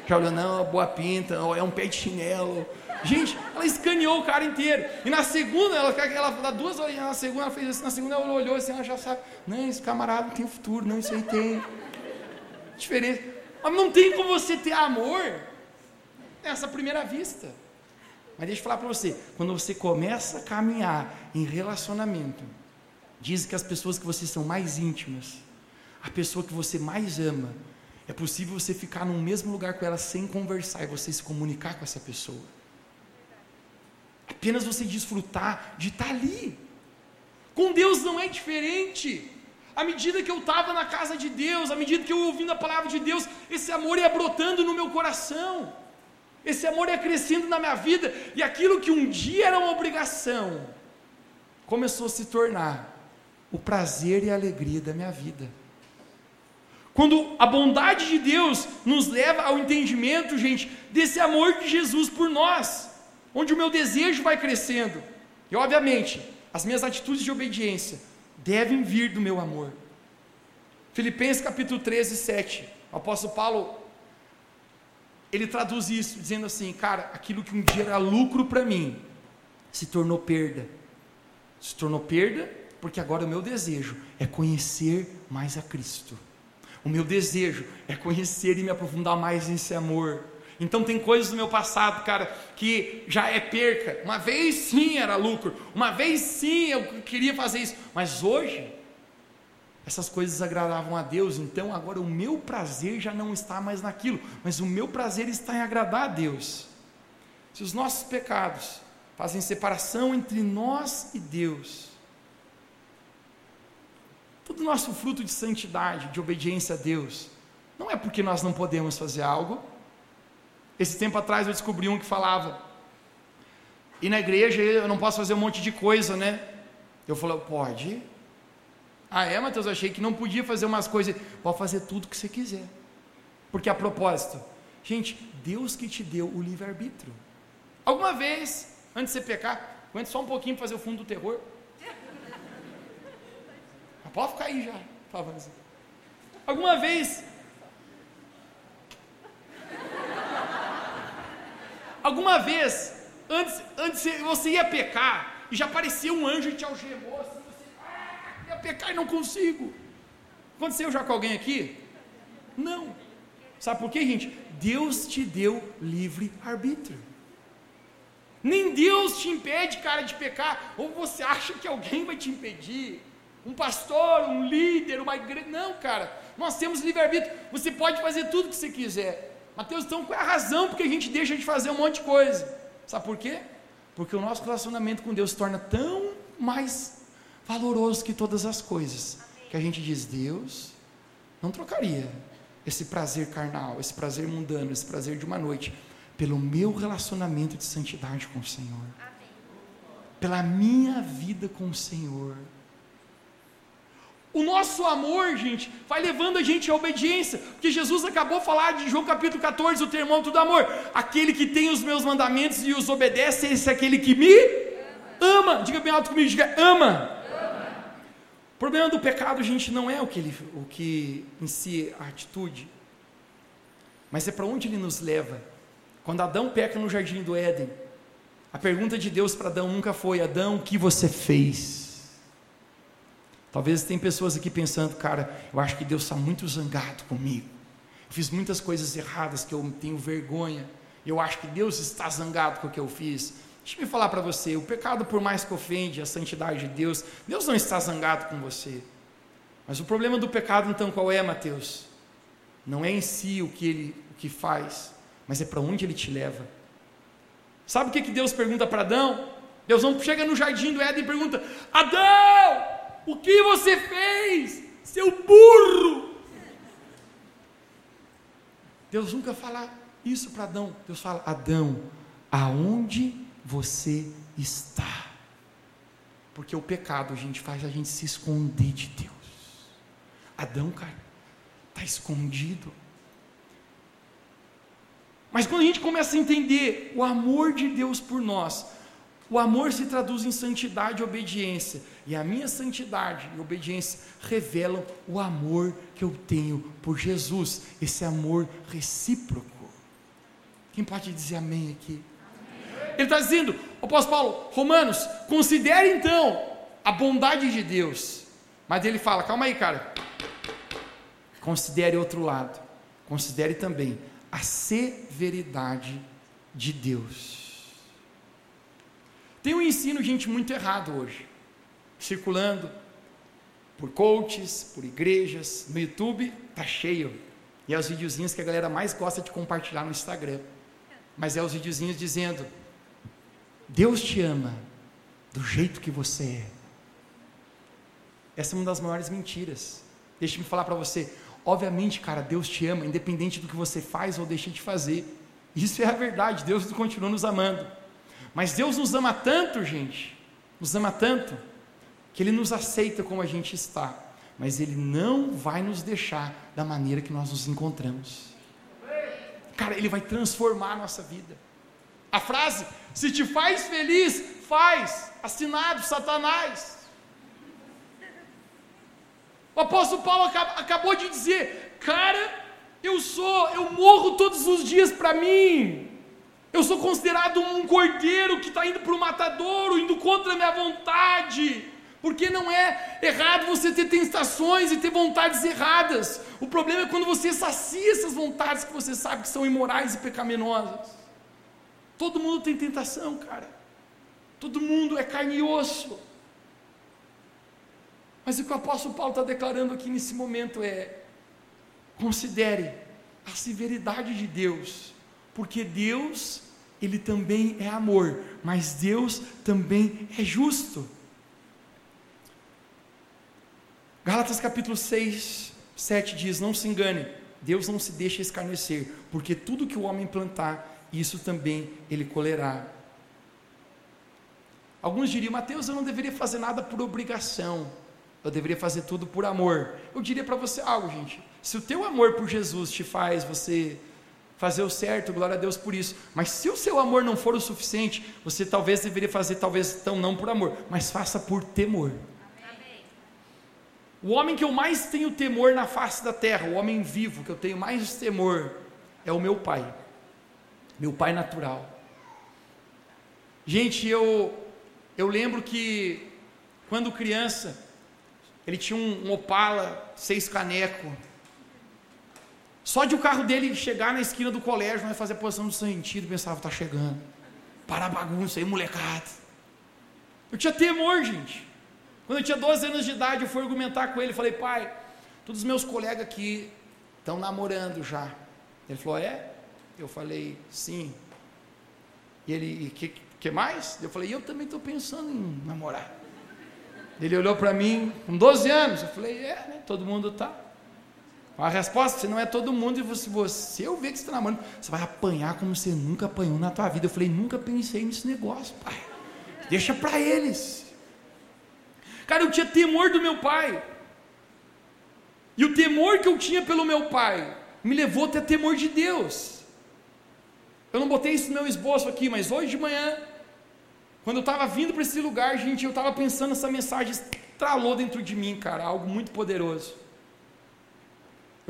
Já olhou, não, boa pinta, é um pé de chinelo. Gente, ela escaneou o cara inteiro. E na segunda, ela, ela dá duas olhinhas na segunda, ela fez assim, na segunda ela olhou assim, ela já sabe, não, esse camarada tem futuro, não, isso aí tem. Diferente. Mas não tem como você ter amor nessa primeira vista. Mas deixa eu falar para você, quando você começa a caminhar em relacionamento, diz que as pessoas que vocês são mais íntimas, a pessoa que você mais ama, é possível você ficar no mesmo lugar com ela sem conversar e você se comunicar com essa pessoa. Apenas você desfrutar de estar ali. Com Deus não é diferente. À medida que eu estava na casa de Deus, à medida que eu ouvindo a palavra de Deus, esse amor ia brotando no meu coração. Esse amor ia crescendo na minha vida, e aquilo que um dia era uma obrigação, começou a se tornar o prazer e a alegria da minha vida. Quando a bondade de Deus nos leva ao entendimento, gente, desse amor de Jesus por nós, onde o meu desejo vai crescendo. E obviamente, as minhas atitudes de obediência devem vir do meu amor. Filipenses capítulo 13, 7. O apóstolo Paulo ele traduz isso dizendo assim, cara, aquilo que um dia era lucro para mim se tornou perda. Se tornou perda porque agora o meu desejo é conhecer mais a Cristo. O meu desejo é conhecer e me aprofundar mais nesse amor. Então tem coisas do meu passado, cara, que já é perca. Uma vez sim era lucro, uma vez sim eu queria fazer isso, mas hoje essas coisas agradavam a Deus, então agora o meu prazer já não está mais naquilo, mas o meu prazer está em agradar a Deus. Se os nossos pecados fazem separação entre nós e Deus. Todo nosso fruto de santidade, de obediência a Deus, não é porque nós não podemos fazer algo. Esse tempo atrás eu descobri um que falava, e na igreja eu não posso fazer um monte de coisa, né? Eu falei, pode. Ah, é, Mateus? Eu achei que não podia fazer umas coisas. Pode fazer tudo que você quiser. Porque a propósito, gente, Deus que te deu o livre-arbítrio. Alguma vez, antes de você pecar, aguenta só um pouquinho para fazer o fundo do terror. Pode ficar aí já, por Alguma vez. Alguma vez Antes, antes você ia pecar e já aparecia um anjo e te algemou assim, você ah, ia pecar e não consigo. Aconteceu já com alguém aqui? Não. Sabe por quê, gente? Deus te deu livre arbítrio. Nem Deus te impede, cara, de pecar. Ou você acha que alguém vai te impedir? Um pastor, um líder, uma igreja. Não, cara. Nós temos livre-arbítrio. Você pode fazer tudo que você quiser. Mateus, então qual é a razão porque a gente deixa de fazer um monte de coisa? Sabe por quê? Porque o nosso relacionamento com Deus se torna tão mais valoroso que todas as coisas, que a gente diz: Deus não trocaria esse prazer carnal, esse prazer mundano, esse prazer de uma noite, pelo meu relacionamento de santidade com o Senhor, pela minha vida com o Senhor. O nosso amor, gente, vai levando a gente à obediência, porque Jesus acabou de falar de João capítulo 14, o termômetro do amor. Aquele que tem os meus mandamentos e os obedece, esse é aquele que me ama. ama. Diga bem alto comigo, diga ama. ama. O problema do pecado, gente, não é o que, ele, o que em si a atitude, mas é para onde ele nos leva. Quando Adão peca no jardim do Éden, a pergunta de Deus para Adão nunca foi: Adão, o que você fez? Talvez tem pessoas aqui pensando, cara, eu acho que Deus está muito zangado comigo. Eu fiz muitas coisas erradas que eu tenho vergonha. Eu acho que Deus está zangado com o que eu fiz. Deixa eu falar para você, o pecado, por mais que ofende a santidade de Deus, Deus não está zangado com você. Mas o problema do pecado, então, qual é, Mateus? Não é em si o que ele o que faz, mas é para onde ele te leva. Sabe o que, que Deus pergunta para Adão? Deus não chega no jardim do Éden e pergunta: Adão, o que você fez, seu burro? Deus nunca fala isso para Adão. Deus fala: Adão, aonde você está? Porque o pecado, a gente, faz a gente se esconder de Deus. Adão, cara, está escondido. Mas quando a gente começa a entender o amor de Deus por nós, o amor se traduz em santidade e obediência, e a minha santidade e obediência revelam o amor que eu tenho por Jesus, esse amor recíproco. Quem pode dizer amém aqui? Amém. Ele está dizendo, o apóstolo Paulo, Romanos, considere então a bondade de Deus, mas ele fala, calma aí, cara, considere outro lado, considere também a severidade de Deus. Tem um ensino, gente, muito errado hoje, circulando por coaches, por igrejas, no YouTube, tá cheio. E é os videozinhos que a galera mais gosta de compartilhar no Instagram. Mas é os videozinhos dizendo: Deus te ama do jeito que você é. Essa é uma das maiores mentiras. Deixa-me falar para você. Obviamente, cara, Deus te ama, independente do que você faz ou deixa de fazer. Isso é a verdade. Deus continua nos amando. Mas Deus nos ama tanto, gente, nos ama tanto, que Ele nos aceita como a gente está, mas Ele não vai nos deixar da maneira que nós nos encontramos. Cara, Ele vai transformar a nossa vida. A frase, se te faz feliz, faz, assinado Satanás. O apóstolo Paulo acabou de dizer, cara, eu sou, eu morro todos os dias para mim. Eu sou considerado um cordeiro que está indo para o matadouro, indo contra a minha vontade. Porque não é errado você ter tentações e ter vontades erradas. O problema é quando você sacia essas vontades que você sabe que são imorais e pecaminosas. Todo mundo tem tentação, cara. Todo mundo é carne e osso. Mas o que o apóstolo Paulo está declarando aqui nesse momento é: considere a severidade de Deus porque Deus ele também é amor, mas Deus também é justo. Gálatas capítulo 6, 7 diz: Não se engane, Deus não se deixa escarnecer, porque tudo que o homem plantar, isso também ele colherá. Alguns diriam, Mateus, eu não deveria fazer nada por obrigação, eu deveria fazer tudo por amor. Eu diria para você algo, gente. Se o teu amor por Jesus te faz você fazer o certo, glória a Deus por isso. Mas se o seu amor não for o suficiente, você talvez deveria fazer, talvez então não por amor, mas faça por temor. O homem que eu mais tenho temor na face da terra, o homem vivo que eu tenho mais temor, é o meu pai, meu pai natural. Gente, eu, eu lembro que quando criança, ele tinha um, um Opala, seis caneco. Só de o carro dele chegar na esquina do colégio, vai fazer a posição do sentido, pensava, está chegando. Para a bagunça aí, molecada. Eu tinha temor, gente. Quando eu tinha 12 anos de idade, eu fui argumentar com ele, falei, pai, todos os meus colegas aqui estão namorando já. Ele falou, é? Eu falei, sim. E ele, que, que mais? Eu falei, eu também estou pensando em namorar. Ele olhou para mim com 12 anos. Eu falei, é, né? Todo mundo está. A resposta, você não é todo mundo, e se você eu ver que você está namorando, você vai apanhar como você nunca apanhou na tua vida. Eu falei, nunca pensei nesse negócio, pai. Deixa para eles. Cara, eu tinha temor do meu pai. E o temor que eu tinha pelo meu pai me levou a ter temor de Deus. Eu não botei isso no meu esboço aqui, mas hoje de manhã, quando eu estava vindo para esse lugar, gente, eu estava pensando essa mensagem estralou dentro de mim, cara, algo muito poderoso.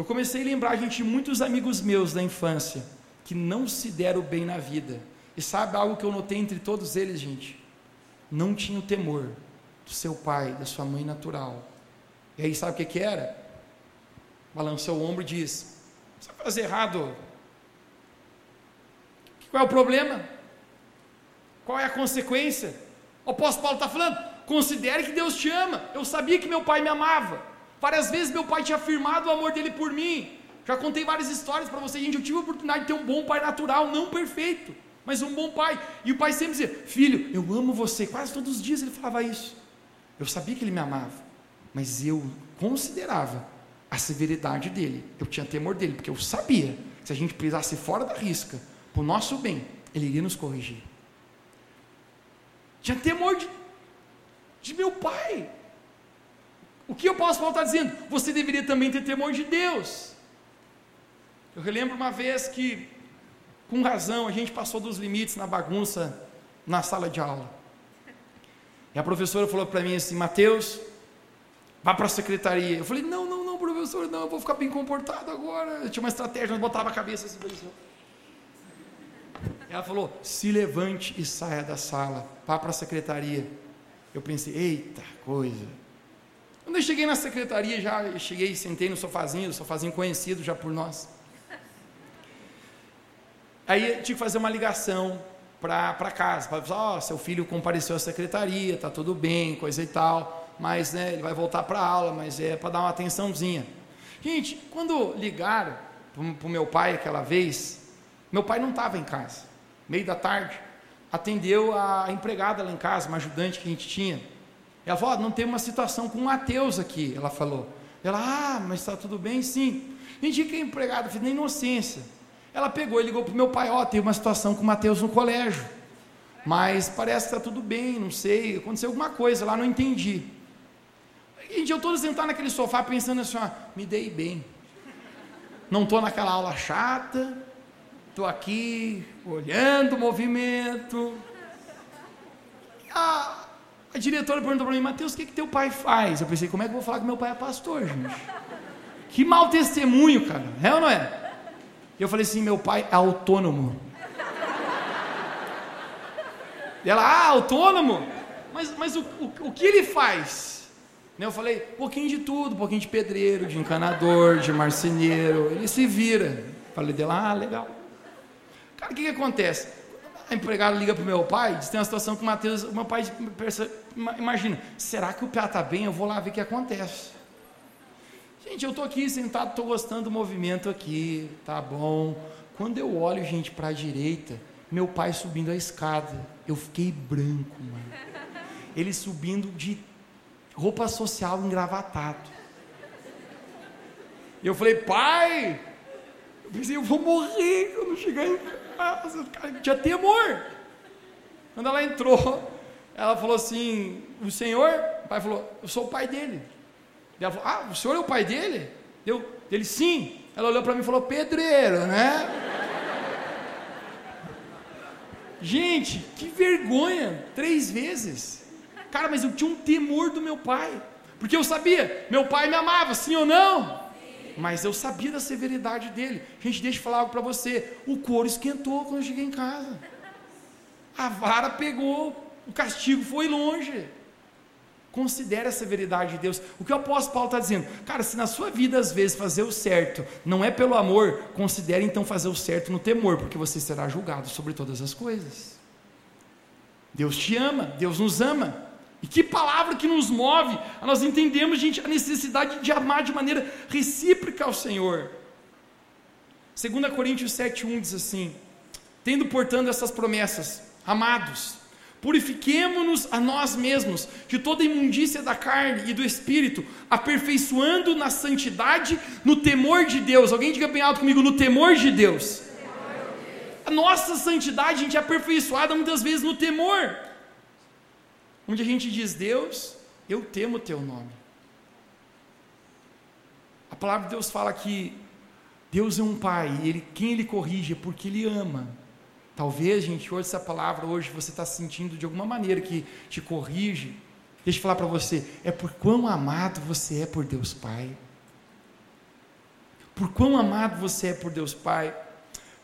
Eu comecei a lembrar, gente, muitos amigos meus da infância que não se deram bem na vida. E sabe algo que eu notei entre todos eles, gente? Não tinha o temor do seu pai, da sua mãe natural. E aí sabe o que, que era? Balançou o ombro e diz: Você vai fazer errado. Qual é o problema? Qual é a consequência? O apóstolo Paulo está falando: considere que Deus te ama. Eu sabia que meu pai me amava. Várias vezes meu pai tinha afirmado o amor dele por mim. Já contei várias histórias para vocês, gente. Eu tive a oportunidade de ter um bom pai natural, não perfeito, mas um bom pai. E o pai sempre dizia: Filho, eu amo você. Quase todos os dias ele falava isso. Eu sabia que ele me amava, mas eu considerava a severidade dele. Eu tinha temor dele, porque eu sabia que se a gente pisasse fora da risca, para o nosso bem, ele iria nos corrigir. Tinha temor de, de meu pai. O que eu posso estar dizendo? Você deveria também ter temor de Deus. Eu relembro uma vez que, com razão, a gente passou dos limites na bagunça na sala de aula. E a professora falou para mim assim: Mateus, vá para a secretaria. Eu falei: Não, não, não, professor, não, eu vou ficar bem comportado agora. Eu tinha uma estratégia, nós botava a cabeça assim, assim. Ela falou: Se levante e saia da sala, vá para a secretaria. Eu pensei: Eita coisa. Quando eu cheguei na secretaria, já cheguei, sentei no sofazinho, sofazinho conhecido já por nós. Aí eu que fazer uma ligação para casa, para falar, oh, seu filho compareceu à secretaria, está tudo bem, coisa e tal, mas né, ele vai voltar para a aula, mas é para dar uma atençãozinha. Gente, quando ligaram para o meu pai aquela vez, meu pai não estava em casa, meio da tarde, atendeu a empregada lá em casa, uma ajudante que a gente tinha. Ela falou, oh, não tem uma situação com Mateus aqui, ela falou. Ela, ah, mas está tudo bem, sim. Gente, que a empregada fez na inocência. Ela pegou e ligou para o meu pai, ó, oh, tem uma situação com o Mateus no colégio. Mas parece que está tudo bem, não sei, aconteceu alguma coisa lá, não entendi. E eu estou sentado naquele sofá pensando assim, ó, me dei bem. Não estou naquela aula chata, estou aqui olhando o movimento. A, a diretora perguntou para mim, Mateus, o que, que teu pai faz? Eu pensei, como é que eu vou falar que meu pai é pastor, gente? Que mau testemunho, cara, é ou não é? Eu falei assim: meu pai é autônomo. E ela, ah, autônomo? Mas, mas o, o, o que ele faz? Eu falei, pouquinho de tudo, pouquinho de pedreiro, de encanador, de marceneiro, ele se vira. Falei dela, ah, legal. Cara, o que, que acontece? A empregada liga para o meu pai, diz tem uma situação com o Matheus, o meu pai imagina, será que o pé está bem? Eu vou lá ver o que acontece. Gente, eu estou aqui sentado, estou gostando do movimento aqui, tá bom. Quando eu olho, gente, para a direita, meu pai subindo a escada. Eu fiquei branco, mano. Ele subindo de roupa social engravatado. E eu falei, pai, eu pensei, eu vou morrer quando chegar em casa. Tinha temor. Quando ela entrou, ela falou assim: O senhor? O pai falou: Eu sou o pai dele. Ela falou: Ah, o senhor é o pai dele? Eu, ele sim. Ela olhou para mim e falou: Pedreiro, né? Gente, que vergonha! Três vezes. Cara, mas eu tinha um temor do meu pai. Porque eu sabia, meu pai me amava, sim ou não? Mas eu sabia da severidade dele. Gente, deixa eu falar algo para você. O couro esquentou quando eu cheguei em casa. A vara pegou, o castigo foi longe. Considere a severidade de Deus. O que o apóstolo Paulo está dizendo? Cara, se na sua vida às vezes fazer o certo não é pelo amor, considere então fazer o certo no temor, porque você será julgado sobre todas as coisas. Deus te ama, Deus nos ama. E que palavra que nos move nós entendemos, gente, a necessidade de amar de maneira recíproca ao Senhor. 2 Coríntios 7,1 diz assim: Tendo, portanto, essas promessas, amados, purifiquemo-nos a nós mesmos de toda imundícia da carne e do espírito, aperfeiçoando na santidade, no temor de Deus. Alguém diga bem alto comigo: no temor de Deus. A nossa santidade, gente é aperfeiçoada muitas vezes no temor onde a gente diz: Deus, eu temo o teu nome. A palavra de Deus fala que Deus é um pai, e ele, quem ele corrige é porque ele ama. Talvez, gente, hoje essa palavra, hoje você está sentindo de alguma maneira que te corrige. Deixa eu falar para você, é por quão amado você é por Deus Pai. Por quão amado você é por Deus Pai.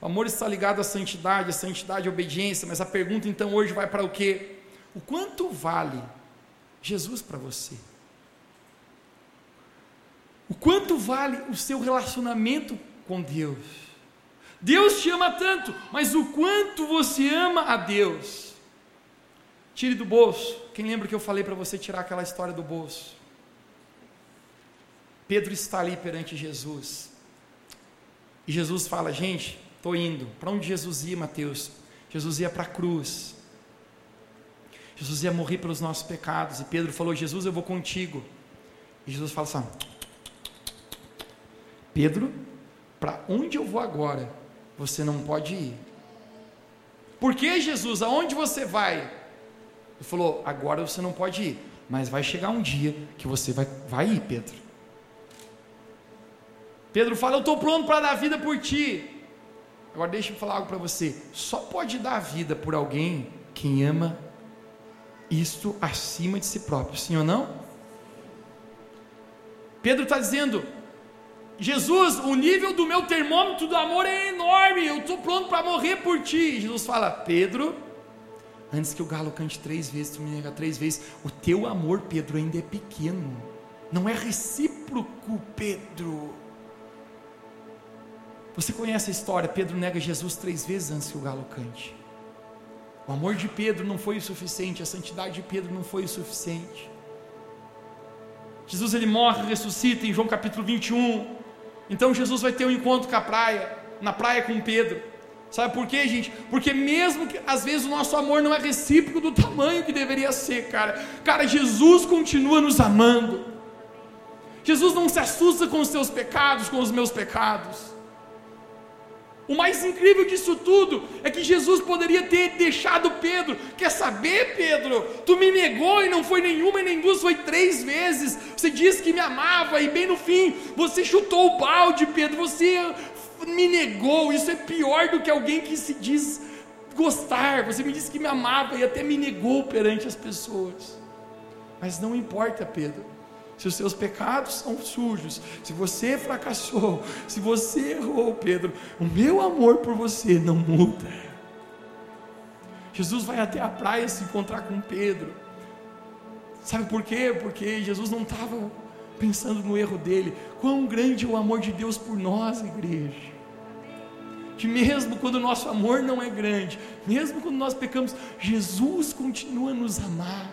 O amor está ligado à santidade, a santidade à obediência, mas a pergunta então hoje vai para o quê? O quanto vale Jesus para você? O quanto vale o seu relacionamento com Deus? Deus te ama tanto, mas o quanto você ama a Deus? Tire do bolso. Quem lembra que eu falei para você tirar aquela história do bolso? Pedro está ali perante Jesus. E Jesus fala: Gente, estou indo. Para onde Jesus ia, Mateus? Jesus ia para a cruz. Jesus ia morrer pelos nossos pecados. E Pedro falou: Jesus, eu vou contigo. E Jesus fala assim: Pedro, para onde eu vou agora? Você não pode ir. Por que, Jesus? Aonde você vai? Ele falou: Agora você não pode ir. Mas vai chegar um dia que você vai, vai ir, Pedro. Pedro fala: Eu estou pronto para dar vida por ti. Agora deixa eu falar algo para você. Só pode dar vida por alguém quem ama isto acima de si próprio, sim ou não? Pedro está dizendo: Jesus, o nível do meu termômetro do amor é enorme, eu estou pronto para morrer por ti. Jesus fala: Pedro, antes que o galo cante três vezes, tu me nega três vezes, o teu amor, Pedro, ainda é pequeno, não é recíproco, Pedro. Você conhece a história? Pedro nega Jesus três vezes antes que o galo cante. O amor de Pedro não foi o suficiente, a santidade de Pedro não foi o suficiente. Jesus ele morre, ressuscita em João capítulo 21. Então Jesus vai ter um encontro com a praia, na praia com Pedro. Sabe por quê, gente? Porque mesmo que às vezes o nosso amor não é recíproco do tamanho que deveria ser, cara. Cara, Jesus continua nos amando. Jesus não se assusta com os seus pecados, com os meus pecados. O mais incrível disso tudo é que Jesus poderia ter deixado Pedro. Quer saber, Pedro? Tu me negou e não foi nenhuma e nem duas, foi três vezes. Você disse que me amava e bem no fim você chutou o balde, Pedro. Você me negou. Isso é pior do que alguém que se diz gostar. Você me disse que me amava e até me negou perante as pessoas. Mas não importa, Pedro se os seus pecados são sujos, se você fracassou, se você errou, Pedro, o meu amor por você não muda. Jesus vai até a praia se encontrar com Pedro. Sabe por quê? Porque Jesus não estava pensando no erro dele. Quão grande é o amor de Deus por nós, igreja. Que mesmo quando o nosso amor não é grande, mesmo quando nós pecamos, Jesus continua a nos amar.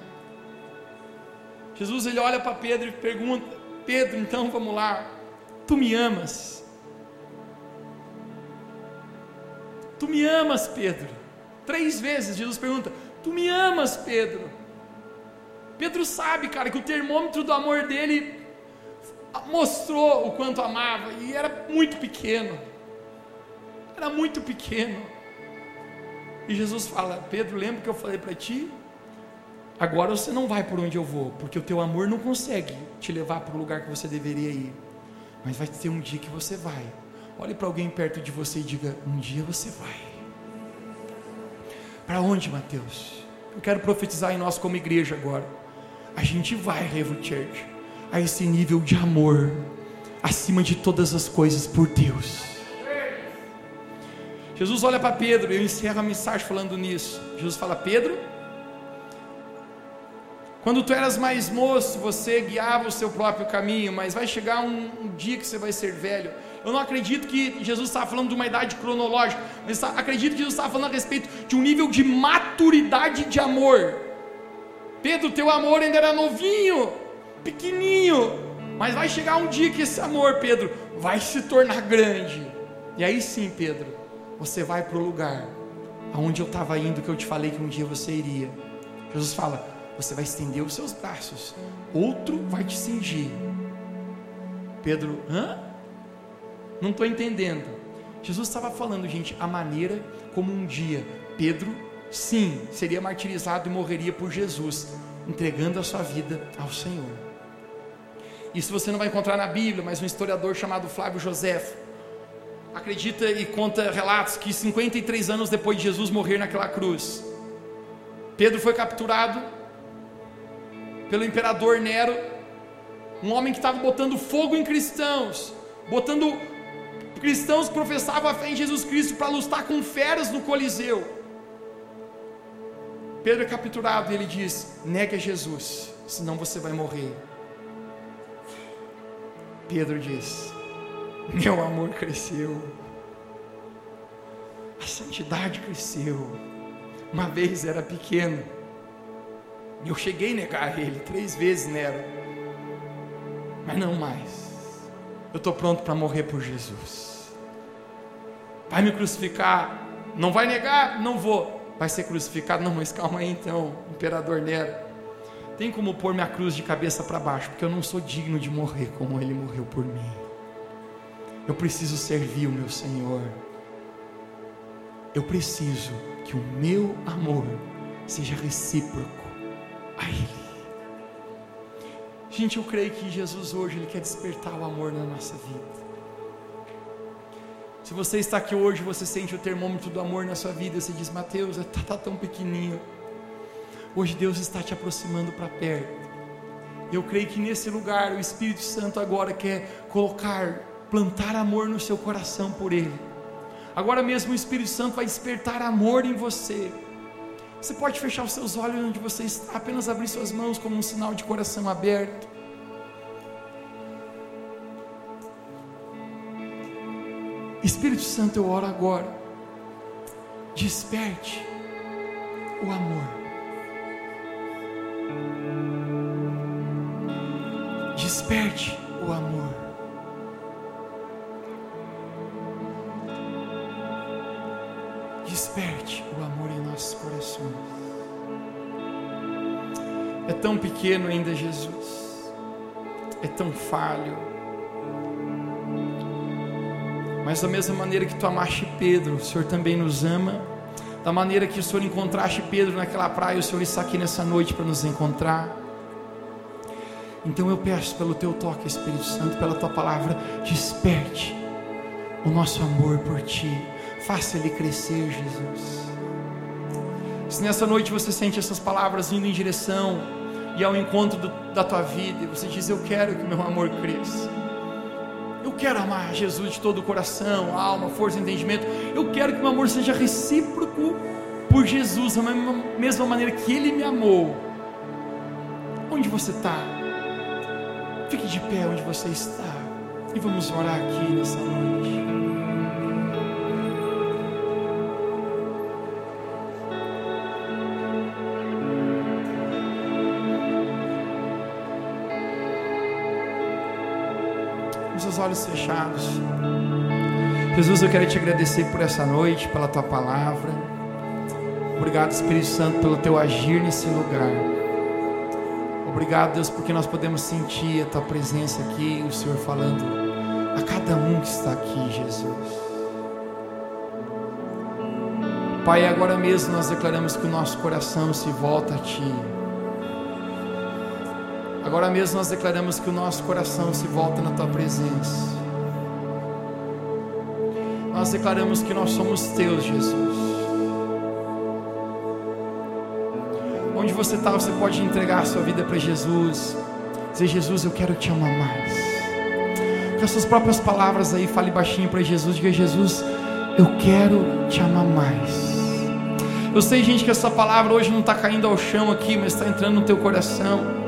Jesus ele olha para Pedro e pergunta: Pedro, então vamos lá, tu me amas? Tu me amas, Pedro? Três vezes Jesus pergunta: Tu me amas, Pedro? Pedro sabe, cara, que o termômetro do amor dele mostrou o quanto amava e era muito pequeno. Era muito pequeno. E Jesus fala: Pedro, lembra que eu falei para ti? Agora você não vai por onde eu vou, porque o teu amor não consegue te levar para o lugar que você deveria ir. Mas vai ter um dia que você vai. Olhe para alguém perto de você e diga: Um dia você vai. Para onde, Mateus? Eu quero profetizar em nós como igreja agora. A gente vai, Revo Church, a esse nível de amor, acima de todas as coisas por Deus. Jesus olha para Pedro, eu encerro a mensagem falando nisso. Jesus fala: Pedro, quando tu eras mais moço, você guiava o seu próprio caminho, mas vai chegar um, um dia que você vai ser velho. Eu não acredito que Jesus estava falando de uma idade cronológica, mas acredito que Jesus estava falando a respeito de um nível de maturidade de amor. Pedro, teu amor ainda era novinho, pequenininho, mas vai chegar um dia que esse amor, Pedro, vai se tornar grande. E aí sim, Pedro, você vai para o lugar aonde eu estava indo, que eu te falei que um dia você iria. Jesus fala: você vai estender os seus braços, outro vai te cingir. Pedro, hã? Não estou entendendo. Jesus estava falando, gente, a maneira como um dia Pedro, sim, seria martirizado e morreria por Jesus, entregando a sua vida ao Senhor. Isso você não vai encontrar na Bíblia, mas um historiador chamado Flávio José acredita e conta relatos que 53 anos depois de Jesus morrer naquela cruz, Pedro foi capturado pelo imperador Nero, um homem que estava botando fogo em cristãos, botando cristãos que professavam a fé em Jesus Cristo para lutar com feras no Coliseu. Pedro é capturado e ele diz: negue a Jesus, senão você vai morrer. Pedro diz: meu amor cresceu, a santidade cresceu. Uma vez era pequeno, eu cheguei a negar ele três vezes, Nero. Mas não mais. Eu estou pronto para morrer por Jesus. Vai me crucificar? Não vai negar? Não vou. Vai ser crucificado? Não, mas calma aí então, imperador Nero. Tem como pôr minha cruz de cabeça para baixo, porque eu não sou digno de morrer como ele morreu por mim. Eu preciso servir o meu Senhor. Eu preciso que o meu amor seja recíproco a Ele. Gente, eu creio que Jesus hoje Ele quer despertar o amor na nossa vida. Se você está aqui hoje, você sente o termômetro do amor na sua vida, você diz, Mateus, está tá tão pequenininho. Hoje Deus está te aproximando para perto. Eu creio que nesse lugar o Espírito Santo agora quer colocar, plantar amor no seu coração por Ele. Agora mesmo o Espírito Santo vai despertar amor em você. Você pode fechar os seus olhos onde você está, apenas abrir suas mãos como um sinal de coração aberto. Espírito Santo, eu oro agora. Desperte o amor. Desperte o amor. Desperte o amor em nossos corações. É tão pequeno ainda, Jesus. É tão falho. Mas da mesma maneira que tu amaste Pedro, o Senhor também nos ama. Da maneira que o Senhor encontraste Pedro naquela praia, o Senhor está aqui nessa noite para nos encontrar. Então eu peço pelo teu toque, Espírito Santo, pela tua palavra, desperte o nosso amor por ti. Faça ele crescer, Jesus. Se nessa noite você sente essas palavras indo em direção e ao encontro do, da tua vida, e você diz: Eu quero que meu amor cresça. Eu quero amar Jesus de todo o coração, alma, força entendimento. Eu quero que meu amor seja recíproco por Jesus, da mesma maneira que Ele me amou. Onde você está? Fique de pé onde você está. E vamos orar aqui nessa noite. Olhos fechados. Jesus, eu quero te agradecer por essa noite, pela tua palavra. Obrigado, Espírito Santo, pelo teu agir nesse lugar. Obrigado, Deus, porque nós podemos sentir a tua presença aqui, o Senhor falando a cada um que está aqui, Jesus. Pai, agora mesmo nós declaramos que o nosso coração se volta a Ti. Agora mesmo nós declaramos que o nosso coração se volta na Tua presença. Nós declaramos que nós somos Teus, Jesus. Onde você está, você pode entregar a sua vida para Jesus. Dizer, Jesus, eu quero te amar mais. Com as suas próprias palavras aí, fale baixinho para Jesus. Diga, Jesus, eu quero te amar mais. Eu sei, gente, que essa palavra hoje não está caindo ao chão aqui, mas está entrando no teu coração.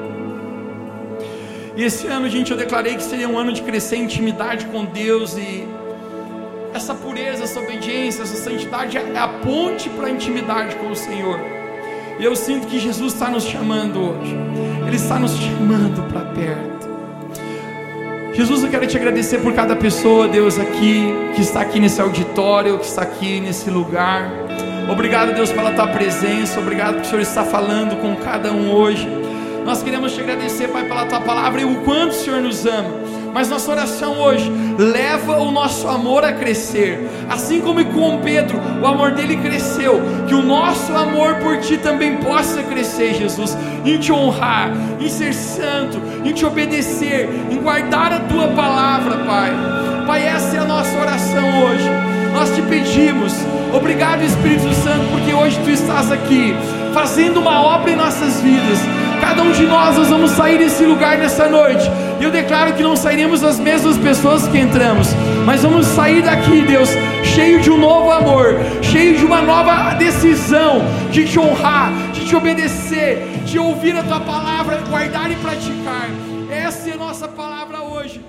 E esse ano, gente, eu declarei que seria um ano de crescer em intimidade com Deus e essa pureza, essa obediência, essa santidade é a ponte para a intimidade com o Senhor. E eu sinto que Jesus está nos chamando hoje. Ele está nos chamando para perto. Jesus, eu quero te agradecer por cada pessoa, Deus, aqui, que está aqui nesse auditório, que está aqui nesse lugar. Obrigado, Deus, pela tua presença. Obrigado porque o Senhor está falando com cada um hoje. Nós queremos te agradecer, Pai, pela tua palavra e o quanto o Senhor nos ama. Mas nossa oração hoje leva o nosso amor a crescer, assim como com Pedro, o amor dele cresceu, que o nosso amor por ti também possa crescer, Jesus, em te honrar, em ser santo, em te obedecer, em guardar a tua palavra, Pai. Pai, essa é a nossa oração hoje. Nós te pedimos, obrigado Espírito Santo, porque hoje tu estás aqui, fazendo uma obra em nossas vidas. Cada um de nós, nós vamos sair desse lugar nessa noite. E eu declaro que não sairemos as mesmas pessoas que entramos, mas vamos sair daqui, Deus, cheio de um novo amor, cheio de uma nova decisão de te honrar, de te obedecer, de ouvir a tua palavra, guardar e praticar. Essa é a nossa palavra hoje.